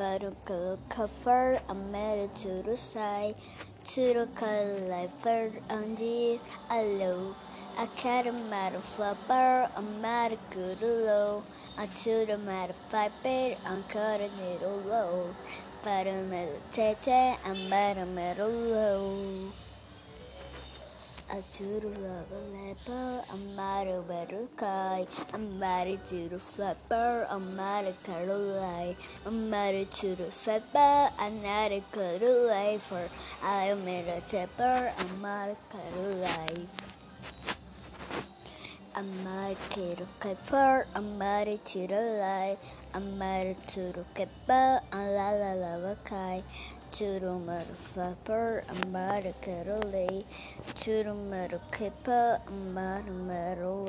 kifa, a lang meru way, a medicuru kifa, a medimeru say, turu medicapa, a medicuru lay. Barukal kafar amere turu sai turu kalafar andi alo akara mara flapper amara kurulo atura mara fiber ankara nero para mera tete amara mera low Aturu lepa, amara berukai, amara turu flapper, amara karulai, amara turu fepa, anara karulai for amara tepper, amara karulai. Amara turu kepper, amara turu lai, amara turu kepa, alala lavakai. Turumara flapper, amara carole, turumara kippa, amara way.